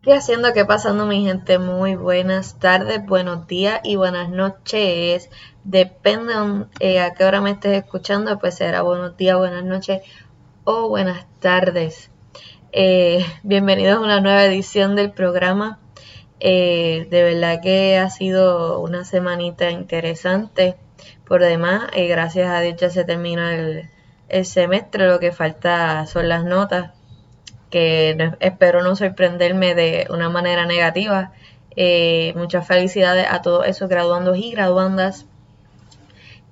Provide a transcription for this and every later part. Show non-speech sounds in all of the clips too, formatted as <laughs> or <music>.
¿Qué haciendo? ¿Qué pasando mi gente? Muy buenas tardes, buenos días y buenas noches. Depende eh, a qué hora me estés escuchando, pues será buenos días, buenas noches o buenas tardes. Eh, <laughs> bienvenidos a una nueva edición del programa. Eh, de verdad que ha sido una semanita interesante. Por demás, gracias a Dios ya se termina el, el semestre, lo que falta son las notas que espero no sorprenderme de una manera negativa. Eh, muchas felicidades a todos esos graduandos y graduandas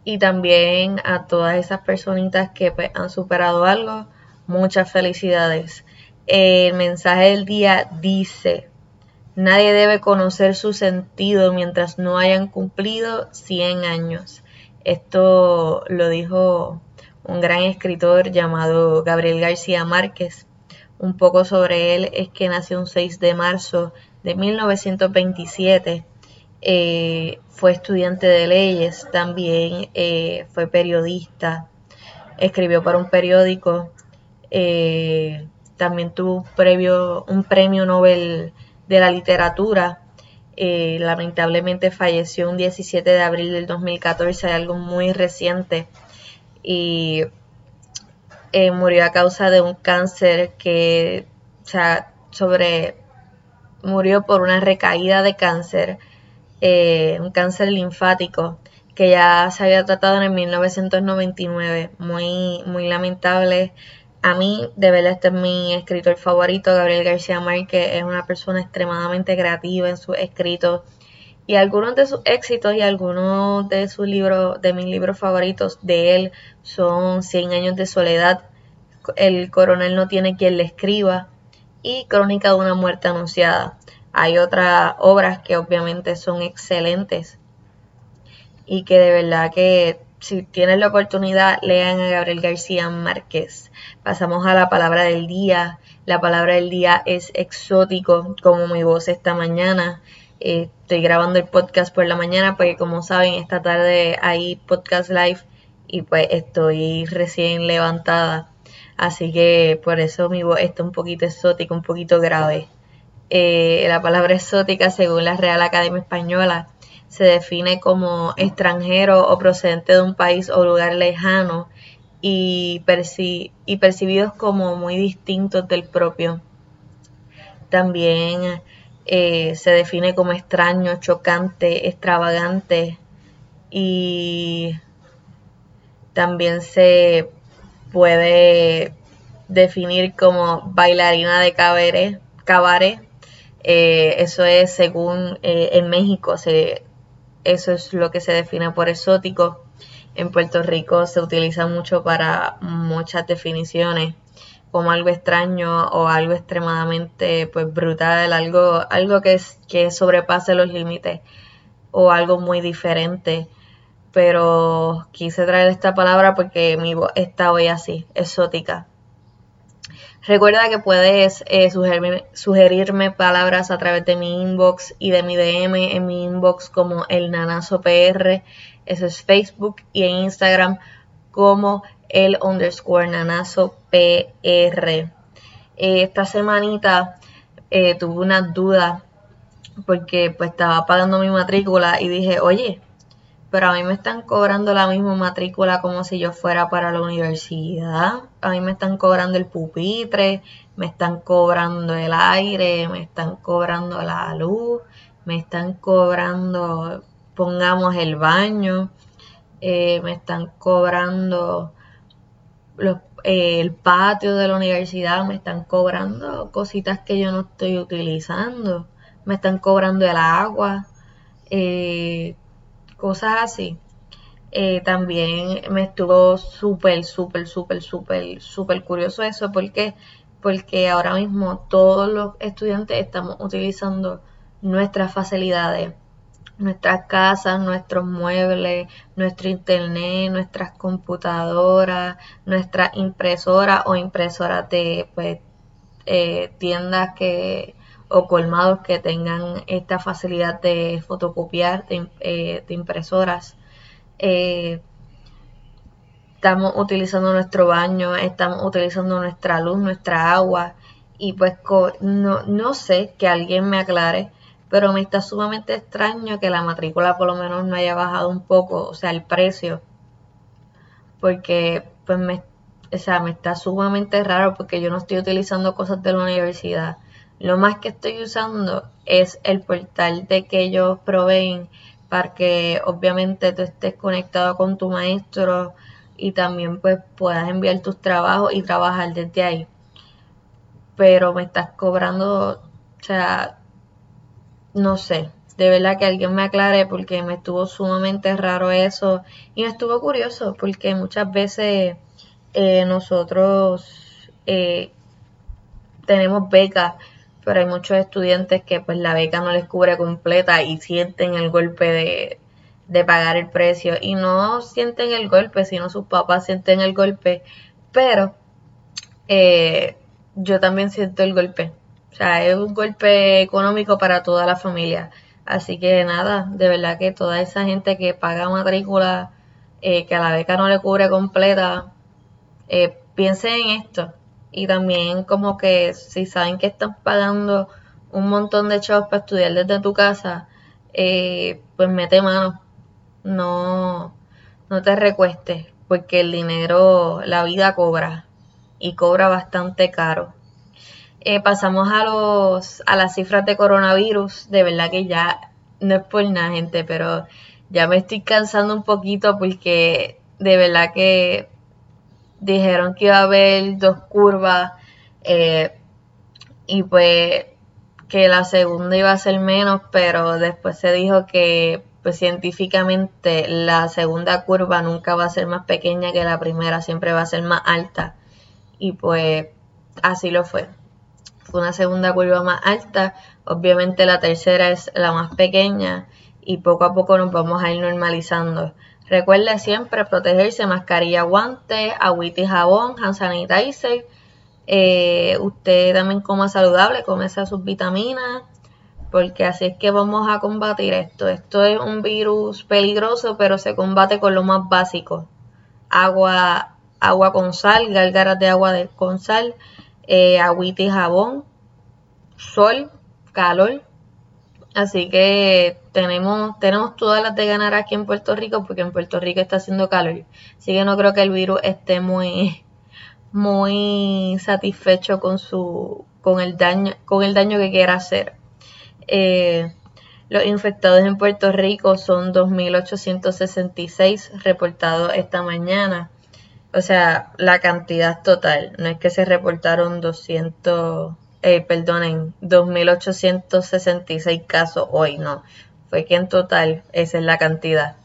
y también a todas esas personitas que pues, han superado algo. Muchas felicidades. El mensaje del día dice, nadie debe conocer su sentido mientras no hayan cumplido 100 años. Esto lo dijo un gran escritor llamado Gabriel García Márquez un poco sobre él es que nació un 6 de marzo de 1927. Eh, fue estudiante de leyes, también eh, fue periodista, escribió para un periódico, eh, también tuvo un, un premio Nobel de la literatura. lamentablemente falleció un 17 de abril del 2014, algo muy reciente. Y eh, murió a causa de un cáncer que, o sea, sobre, murió por una recaída de cáncer, eh, un cáncer linfático que ya se había tratado en el 1999. Muy, muy lamentable. A mí, de verdad, este es mi escritor favorito, Gabriel García Márquez. Es una persona extremadamente creativa en sus escritos. Y algunos de sus éxitos y algunos de sus libros, de mis libros favoritos de él, son Cien años de soledad, El coronel no tiene quien le escriba y Crónica de una muerte anunciada. Hay otras obras que obviamente son excelentes y que de verdad que si tienes la oportunidad lean a Gabriel García Márquez. Pasamos a la palabra del día. La palabra del día es exótico, como mi voz esta mañana. Estoy grabando el podcast por la mañana porque como saben esta tarde hay podcast live y pues estoy recién levantada. Así que por eso mi voz está un poquito exótica, un poquito grave. Eh, la palabra exótica, según la Real Academia Española, se define como extranjero o procedente de un país o lugar lejano y, y percibidos como muy distintos del propio. También eh, se define como extraño, chocante, extravagante y también se puede definir como bailarina de cabaret. Eh, eso es según eh, en México, se, eso es lo que se define por exótico. En Puerto Rico se utiliza mucho para muchas definiciones como algo extraño o algo extremadamente pues brutal, algo, algo que, que sobrepase los límites o algo muy diferente. Pero quise traer esta palabra porque mi voz está hoy así, exótica. Recuerda que puedes eh, sugerirme, palabras a través de mi inbox y de mi DM en mi inbox como el Nanazo PR, eso es Facebook, y en Instagram como el underscore nanazo PR. esta semanita eh, tuve una duda porque pues estaba pagando mi matrícula y dije, oye, pero a mí me están cobrando la misma matrícula como si yo fuera para la universidad. A mí me están cobrando el pupitre, me están cobrando el aire, me están cobrando la luz, me están cobrando, pongamos, el baño, eh, me están cobrando eh, el patio de la universidad me están cobrando cositas que yo no estoy utilizando, me están cobrando el agua, eh, cosas así. Eh, también me estuvo súper, súper, súper, súper, súper curioso eso porque porque ahora mismo todos los estudiantes estamos utilizando nuestras facilidades nuestras casas, nuestros muebles, nuestro internet, nuestras computadoras, nuestras impresoras o impresoras de pues, eh, tiendas que o colmados que tengan esta facilidad de fotocopiar de, eh, impresoras. Eh, estamos utilizando nuestro baño, estamos utilizando nuestra luz, nuestra agua y pues no, no sé que alguien me aclare, pero me está sumamente extraño que la matrícula por lo menos no haya bajado un poco, o sea, el precio, porque pues me, o sea, me está sumamente raro porque yo no estoy utilizando cosas de la universidad. Lo más que estoy usando es el portal de que ellos proveen para que obviamente tú estés conectado con tu maestro y también pues puedas enviar tus trabajos y trabajar desde ahí. Pero me estás cobrando, o sea, no sé, de verdad que alguien me aclare porque me estuvo sumamente raro eso y me estuvo curioso porque muchas veces eh, nosotros eh, tenemos becas pero hay muchos estudiantes que pues la beca no les cubre completa y sienten el golpe de, pagar el precio y no sienten el golpe, sino sus papás sienten el golpe, pero eh, yo también siento el golpe, o sea, es un golpe económico para toda la familia, así que nada, de verdad que toda esa gente que paga matrícula, eh, que a la beca no le cubre completa, eh, piensen en esto, y también como que si saben que están pagando un montón de chavos para estudiar desde tu casa, eh, pues mete mano, no, no te recuestes, porque el dinero, la vida cobra y cobra bastante caro. Eh, pasamos a los a las cifras de coronavirus, de verdad que ya no es por nada gente, pero ya me estoy cansando un poquito porque de verdad que dijeron que iba a haber dos curvas eh, y pues que la segunda iba a ser menos, pero después se dijo que pues científicamente la segunda curva nunca va a ser más pequeña que la primera, siempre va a ser más alta. Y pues así lo fue. Fue una segunda curva más alta, obviamente la tercera es la más pequeña y poco a poco nos vamos a ir normalizando. Recuerde siempre protegerse, mascarilla, guantes, agüita y jabón, hand sanitizer. Eh, usted también coma saludable, come sus vitaminas, porque así es que vamos a combatir esto. Esto es un virus peligroso, pero se combate con lo más básico. Agua, agua con sal, gárgaras de agua con sal, eh, agüita y jabón, sol, calor, Así que tenemos, tenemos todas las de ganar aquí en Puerto Rico porque en Puerto Rico está haciendo calor. Así que no creo que el virus esté muy, <laughs> muy satisfecho con su, con el daño, con el daño que quiera hacer. Eh, los infectados en Puerto Rico son 2.866 reportados esta mañana. O sea, la cantidad total. No es que se reportaron 200 eh, perdonen, 2.866 casos hoy, no, fue que en total esa es la cantidad.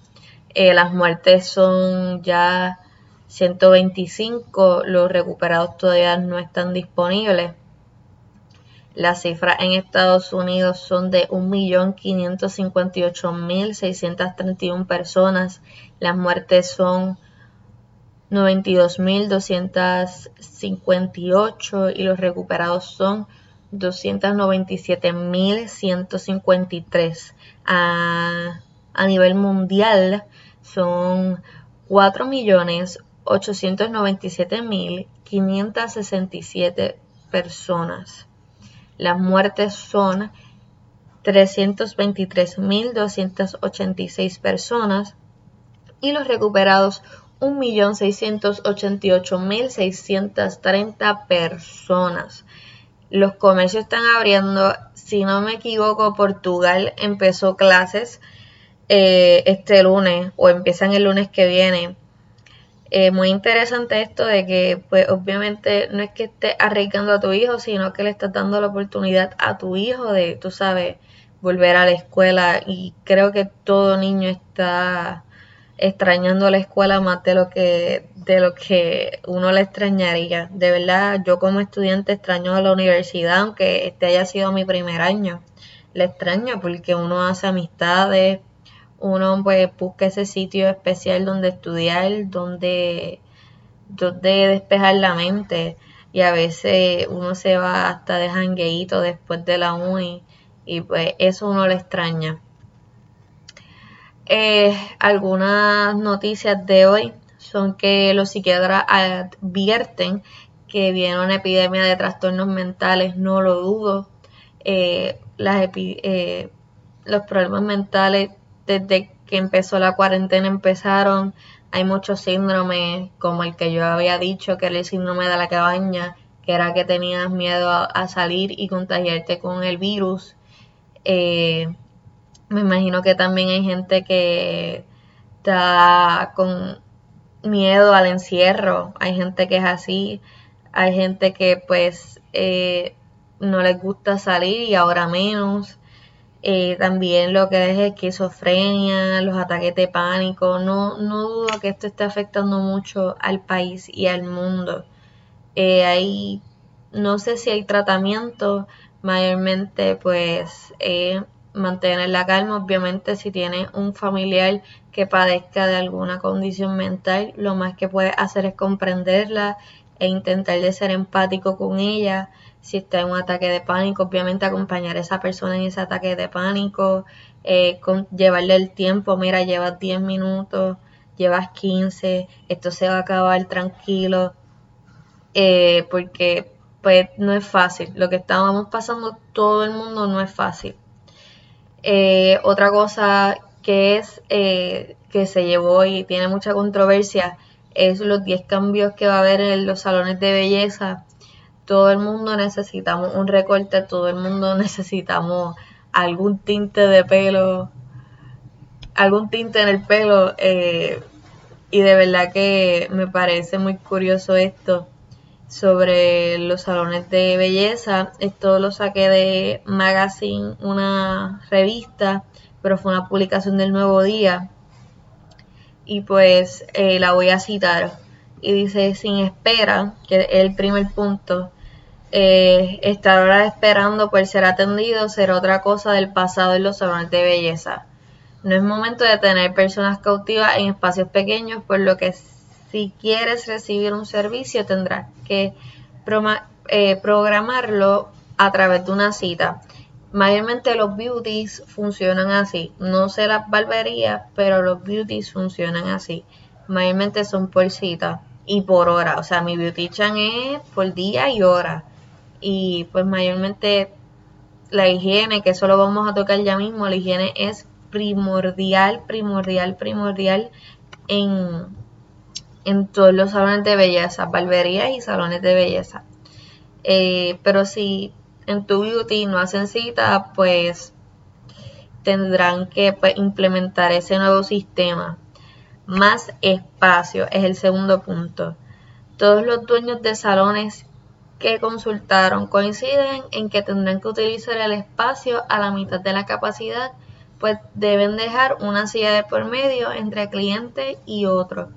Eh, las muertes son ya 125, los recuperados todavía no están disponibles. Las cifras en Estados Unidos son de 1.558.631 personas. Las muertes son 92.258 y los recuperados son 297.153. A, a nivel mundial son 4.897.567 personas. Las muertes son 323.286 personas y los recuperados 1.688.630 personas. Los comercios están abriendo. Si no me equivoco, Portugal empezó clases eh, este lunes o empiezan el lunes que viene. Eh, muy interesante esto de que, pues obviamente no es que estés arriesgando a tu hijo, sino que le estás dando la oportunidad a tu hijo de, tú sabes, volver a la escuela. Y creo que todo niño está extrañando la escuela más de lo que de lo que uno le extrañaría. De verdad, yo como estudiante extraño a la universidad, aunque este haya sido mi primer año. Le extraño porque uno hace amistades, uno pues busca ese sitio especial donde estudiar, donde, donde despejar la mente. Y a veces uno se va hasta de jangueíto después de la uni y pues eso uno le extraña. Eh, algunas noticias de hoy son que los psiquiatras advierten que viene una epidemia de trastornos mentales, no lo dudo. Eh, las eh, los problemas mentales desde que empezó la cuarentena empezaron. Hay muchos síndromes, como el que yo había dicho, que era el síndrome de la cabaña, que era que tenías miedo a, salir y contagiarte con el virus. Eh, me imagino que también hay gente que está con miedo al encierro, hay gente que es así, hay gente que pues eh, no les gusta salir y ahora menos. Eh, también lo que es esquizofrenia, los ataques de pánico. No, no dudo que esto esté afectando mucho al país y al mundo. Eh, hay, no sé si hay tratamiento, mayormente pues eh, mantener la calma. Obviamente si tienes un familiar que padezca de alguna condición mental, lo más que puedes hacer es comprenderla e intentar de ser empático con ella. Si está en un ataque de pánico, obviamente acompañar a esa persona en ese ataque de pánico, eh, llevarle el tiempo, mira, llevas 10 minutos, llevas 15, esto se va a acabar tranquilo, eh, porque pues no es fácil, lo que estábamos pasando todo el mundo no es fácil. Eh, otra cosa que es que se llevó y tiene mucha controversia es los 10 cambios que va a haber en los salones de belleza. Todo el mundo necesitamos un recorte, todo el mundo <laughs> necesitamos algún tinte de pelo, algún tinte en el pelo. Eh, y de verdad que me parece muy curioso esto sobre los salones de belleza. Esto lo saqué de Magazine, una revista, pero fue una publicación del Nuevo Día y pues eh, la voy a citar. Y dice, sin espera, que es el primer punto, eh, estar ahora esperando por ser atendido será otra cosa del pasado en los salones de belleza. No es momento de tener personas cautivas en espacios pequeños, por lo que si quieres recibir un servicio tendrás que eh, programarlo a través de una cita. Mayormente los beauties funcionan así. No sé las barberías, pero los beauties funcionan así. Mayormente son por cita y por hora. O sea, mi beautician es por día y hora. Y pues mayormente la higiene, que eso lo vamos a tocar ya mismo, la higiene es primordial, primordial, primordial en, en todos los salones de belleza, barberías y salones de belleza. Eh, pero si en tu beauty no hacen cita, pues tendrán que pues, implementar ese nuevo sistema. Más espacio es el segundo punto. Todos los dueños de salones que consultaron coinciden en que tendrán que utilizar el espacio a la mitad de la capacidad, pues deben dejar una silla de por medio entre cliente y otro.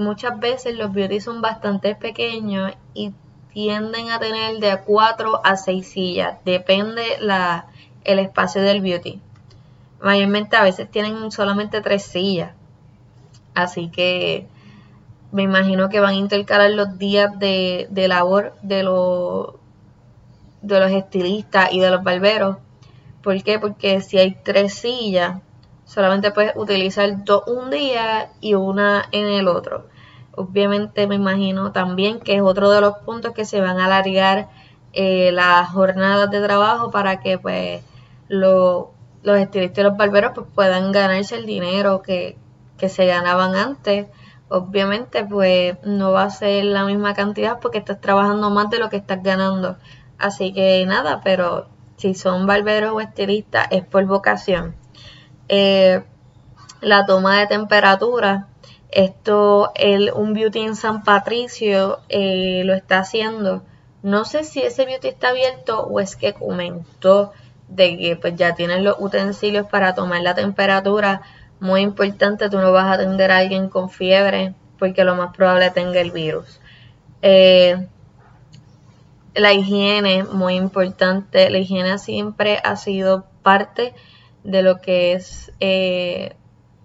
Muchas veces los beauty son bastante pequeños y tienden a tener de 4 a 6 sillas, depende la, el espacio del beauty. Mayormente a veces tienen solamente 3 sillas, así que me imagino que van a intercalar los días de, de labor de, los de los estilistas y de los barberos. ¿Por qué? Porque si hay 3 sillas, solamente puedes utilizar dos un día y una en el otro. Obviamente me imagino también que es otro de los puntos que se van a alargar eh, las jornadas de trabajo para que pues los estilistas y los barberos pues, puedan ganarse el dinero que, que se ganaban antes. Obviamente pues no va a ser la misma cantidad porque estás trabajando más de lo que estás ganando. Así que nada, pero si son barberos o estilistas es por vocación. Eh, la toma de temperatura esto, el, un beauty en San Patricio eh, lo está haciendo. No sé si ese beauty está abierto o es que comentó de que pues ya tienen los utensilios para tomar la temperatura. Muy importante, tú no vas a atender a alguien con fiebre porque lo más probable tenga el virus. Eh, la higiene, muy importante. La higiene siempre ha sido parte de lo que es eh,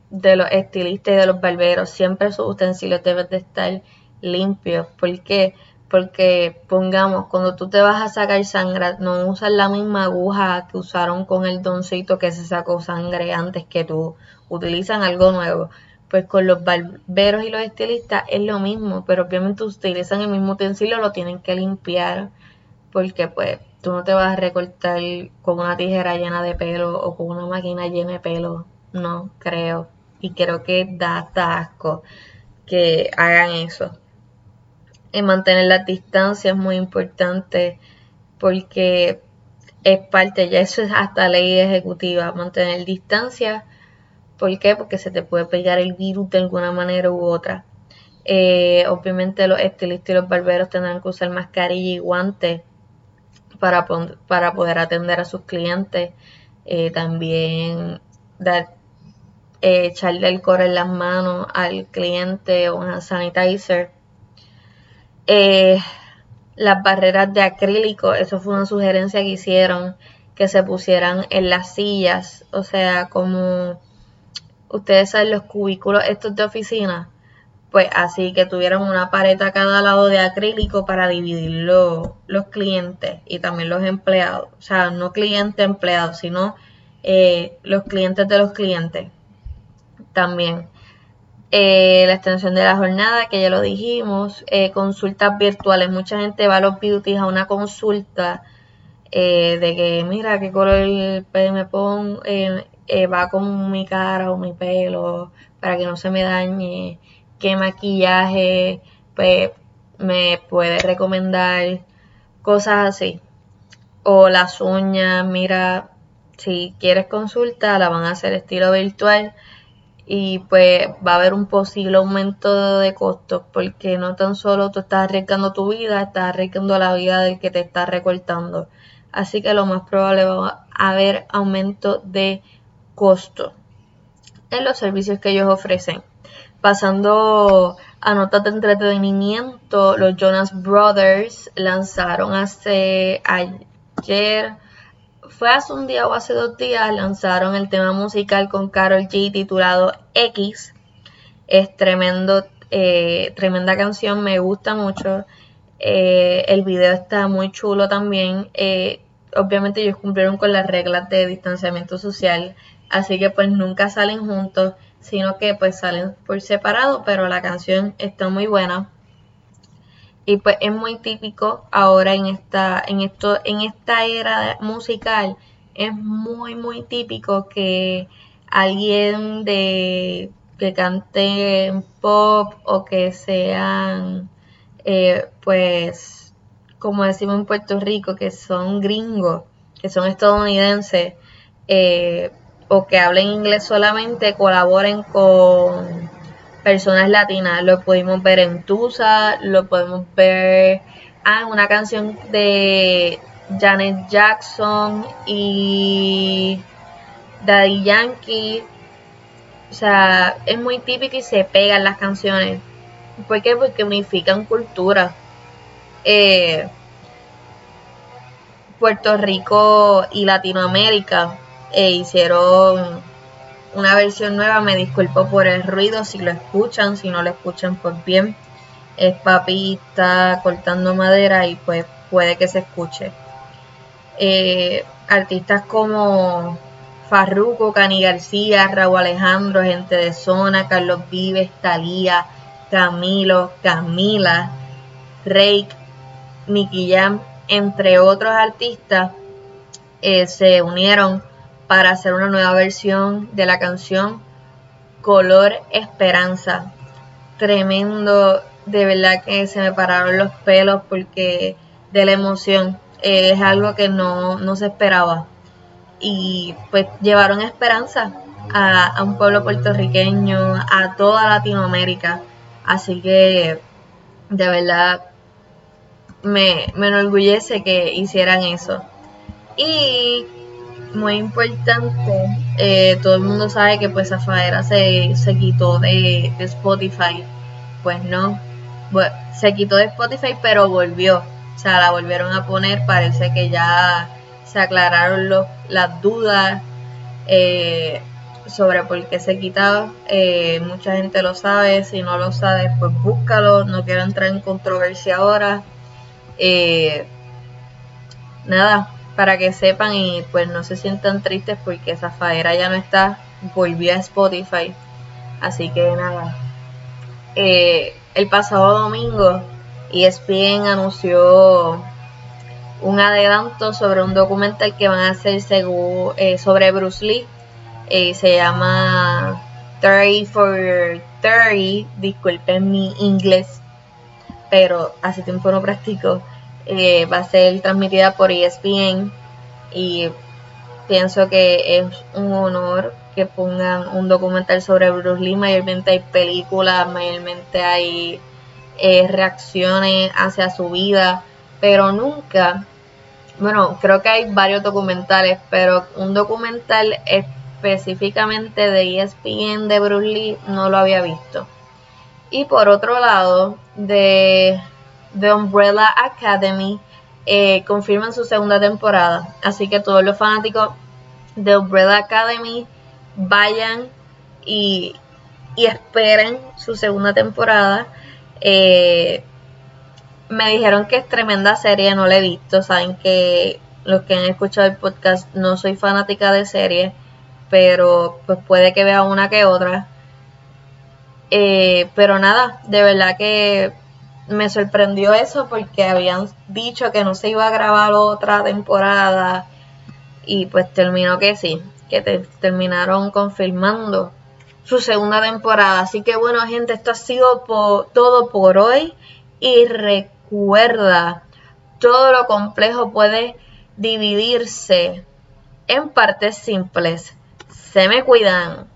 de los estilistas y de los barberos, siempre sus utensilios deben de estar limpios. ¿Por qué? Porque, pongamos, cuando tú te vas a sacar sangre, no usas la misma aguja que usaron con el doncito que se sacó sangre antes que tú. Utilizan algo nuevo. pues con los barberos y los estilistas es lo mismo, pero obviamente utilizan el mismo utensilio, lo tienen que limpiar, porque pues tú no te vas a recortar con una tijera llena de pelo o con una máquina llena de pelo, no creo. Y creo que da hasta asco que hagan eso. Y mantener la distancia es muy importante porque es parte, ya eso es hasta ley ejecutiva, mantener distancia ¿Por qué? Porque se te puede pegar el virus de alguna manera u otra. Eh, obviamente los estilistas y los barberos tendrán que usar mascarilla y guantes para, para poder atender a sus clientes. Eh, también dar, eh, echarle alcohol en las manos al cliente o un sanitizer. las barreras de acrílico, eso fue una sugerencia que hicieron que se pusieran en las sillas, o sea, como ustedes saben los cubículos estos de oficina, pues así que tuvieron una pared a cada lado de acrílico para dividir los clientes y también los empleados. O sea, no cliente empleados, sino eh, los clientes de los clientes. También eh, la extensión de la jornada, que ya lo dijimos, eh, consultas virtuales. Mucha gente va a los beauties a una consulta de que, mira, qué color me pongo, va con mi cara o mi pelo para que no se me dañe, qué maquillaje pues, me puede recomendar, cosas así. O las uñas, mira, si quieres consulta, la van a hacer estilo virtual y pues va a haber un posible aumento de costos porque no tan solo tú estás arriesgando tu vida, estás arriesgando la vida del que te está recortando. Así que lo más probable va a haber aumento de costo en los servicios que ellos ofrecen. Pasando a notas de entretenimiento, los Jonas Brothers lanzaron hace ayer, fue hace un día o hace dos días, lanzaron el tema musical con Carol G titulado X. Es tremendo, eh, tremenda canción, me gusta mucho. Eh, el video está muy chulo también. Eh, obviamente ellos cumplieron con las reglas de distanciamiento social así que pues nunca salen juntos, sino que pues salen por separado, pero la canción está muy buena. Y pues es muy típico ahora en esta, en esto, en esta era musical, es muy muy típico que alguien de que cante pop o que sean eh, pues como decimos en Puerto Rico que son gringos que son estadounidenses eh, o que hablen inglés solamente colaboren con personas latinas. Lo pudimos ver en Tusa, lo podemos ver ah, una canción de Janet Jackson y Daddy Yankee. O sea, es muy típico y se pegan las canciones. ¿Por qué? Porque unifican cultura. Eh, Puerto Rico y Latinoamérica e hicieron una versión nueva. Me disculpo por el ruido si lo escuchan, si no lo escuchan pues bien. Es papi está cortando madera y pues puede que se escuche. Eh, artistas como Farruko, Cani García, Raúl Alejandro, Gente de Zona, Carlos Vives, Talía, Camilo, Camila, Rake, Nicky Jam, entre otros artistas, eh, se unieron para hacer una nueva versión de la canción Color Esperanza. Tremendo, de verdad que se me pararon los pelos porque de la emoción eh, es algo que no, se esperaba. Y pues llevaron esperanza a, un pueblo puertorriqueño, a toda Latinoamérica. Así que de verdad me, me enorgullece que hicieran eso. Y muy importante, eh, todo el mundo sabe que pues Zafaera se, se quitó de, Spotify. Pues no, se quitó de Spotify pero volvió. O sea, la volvieron a poner, parece que ya se aclararon las dudas eh, sobre por qué se quitaba. Eh, mucha gente lo sabe, si no lo sabe, pues búscalo. No quiero entrar en controversia ahora. nada, para que sepan y pues no se sientan tristes porque Zafaera ya no está, volvió a Spotify. Así que nada. Eh, el pasado domingo ESPN anunció un adelanto sobre un documental que van a hacer eh, sobre Bruce Lee. Eh, se llama 30 for 30. Disculpen mi inglés, pero hace tiempo no practico. Eh, va a ser transmitida por ESPN y pienso que es un honor que pongan un documental sobre Bruce Lee. Mayormente hay películas, mayormente hay reacciones hacia su vida, pero nunca bueno, creo que hay varios documentales, pero un documental específicamente de ESPN de Bruce Lee no lo había visto. Y por otro lado, de The Umbrella Academy eh, confirman su segunda temporada. Así que todos los fanáticos de Umbrella Academy vayan y, y esperen su segunda temporada. Eh, me dijeron que es tremenda serie, no la he visto. Saben que los que han escuchado el podcast no soy fanática de series, pero pues puede que vea una que otra. Eh, pero nada, de verdad que me sorprendió eso porque habían dicho que no se iba a grabar otra temporada y pues terminó que sí, que terminaron confirmando su segunda temporada. Así que bueno gente, esto ha sido todo por hoy y Recuerda, todo lo complejo puede dividirse en partes simples. Se me cuidan.